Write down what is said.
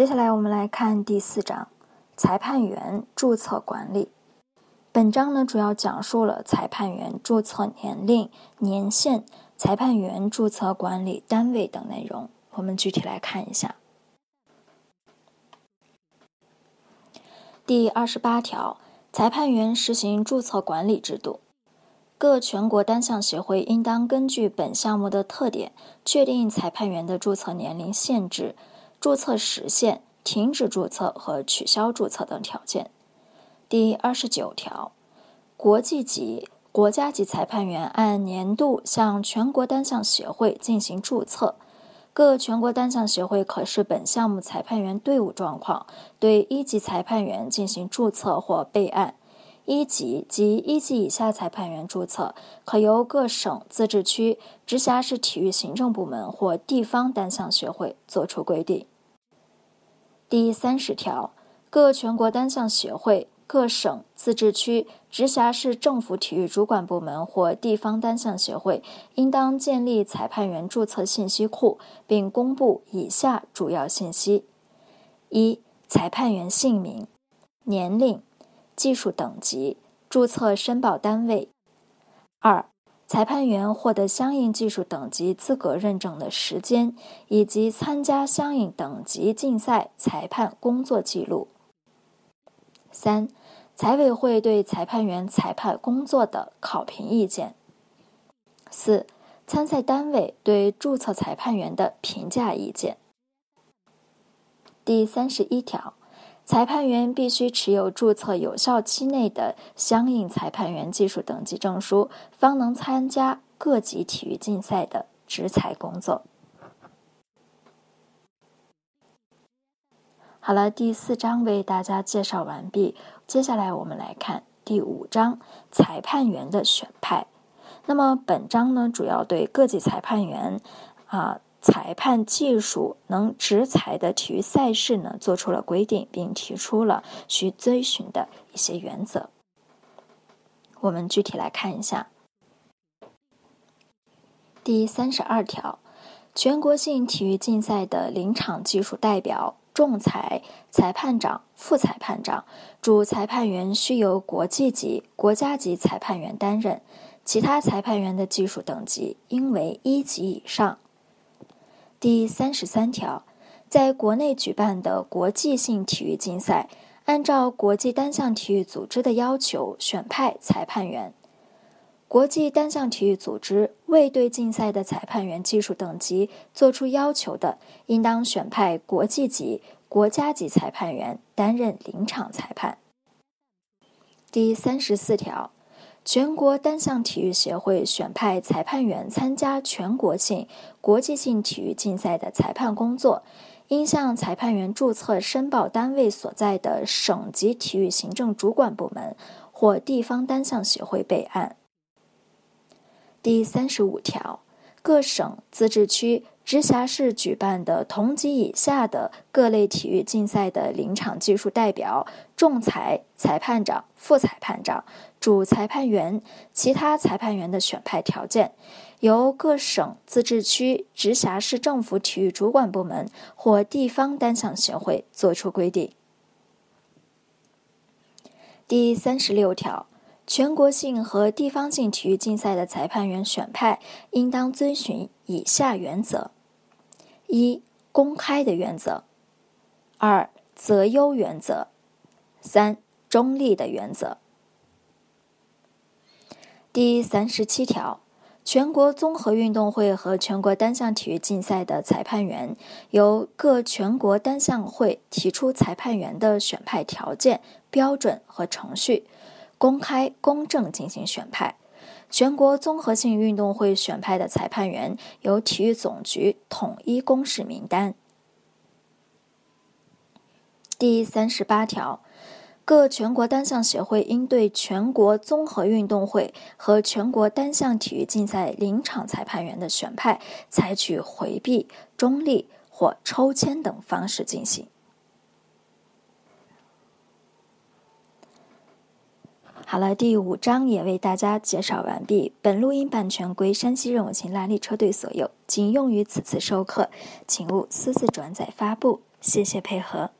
接下来我们来看第四章，裁判员注册管理。本章呢主要讲述了裁判员注册年龄、年限、裁判员注册管理单位等内容。我们具体来看一下。第二十八条，裁判员实行注册管理制度。各全国单项协会应当根据本项目的特点，确定裁判员的注册年龄限制、注册时限、停止注册和取消注册等条件。第二十九条，国际级、国家级裁判员按年度向全国单项协会进行注册。各全国单项协会可视本项目裁判员队伍状况，对一级裁判员进行注册或备案。一级及一级以下裁判员注册，可由各省、自治区、直辖市体育行政部门或地方单项协会作出规定。第三十条，各全国单项协会、各省、自治区、直辖市政府体育主管部门或地方单项协会，应当建立裁判员注册信息库，并公布以下主要信息：一、裁判员姓名、年龄、技术等级、注册申报单位；二、裁判员获得相应技术等级资格认证的时间，以及参加相应等级竞赛裁判工作记录。三、裁委会对裁判员裁判工作的考评意见。四、参赛单位对注册裁判员的评价意见。第三十一条。裁判员必须持有注册有效期内的相应裁判员技术等级证书，方能参加各级体育竞赛的执裁工作。好了，第四章为大家介绍完毕，接下来我们来看第五章裁判员的选派。那么本章呢，主要对各级裁判员啊。裁判技术能执裁的体育赛事呢，做出了规定，并提出了需遵循的一些原则。我们具体来看一下。第三十二条，全国性体育竞赛的临场技术代表、仲裁、裁判长、副裁判长、主裁判员需由国际级、国家级裁判员担任，其他裁判员的技术等级应为一级以上。第三十三条，在国内举办的国际性体育竞赛，按照国际单项体育组织的要求选派裁判员。国际单项体育组织未对竞赛的裁判员技术等级作出要求的，应当选派国际级、国家级裁判员担任临场裁判。第三十四条。全国单项体育协会选派裁判员参加全国性、国际性体育竞赛的裁判工作，应向裁判员注册申报单位所在的省级体育行政主管部门或地方单项协会备案。第三十五条，各省、自治区。直辖市举办的同级以下的各类体育竞赛的临场技术代表、仲裁、裁判长、副裁判长、主裁判员、其他裁判员的选派条件，由各省、自治区、直辖市政府体育主管部门或地方单项协会作出规定。第三十六条。全国性和地方性体育竞赛的裁判员选派应当遵循以下原则：一、公开的原则；二、择优原则；三、中立的原则。第三十七条，全国综合运动会和全国单项体育竞赛的裁判员，由各全国单项会提出裁判员的选派条件、标准和程序。公开、公正进行选派，全国综合性运动会选派的裁判员由体育总局统一公示名单。第三十八条，各全国单项协会应对全国综合运动会和全国单项体育竞赛临场裁判员的选派，采取回避、中立或抽签等方式进行。好了，第五章也为大家介绍完毕。本录音版权归山西任我行拉力车队所有，仅用于此次授课，请勿私自转载发布。谢谢配合。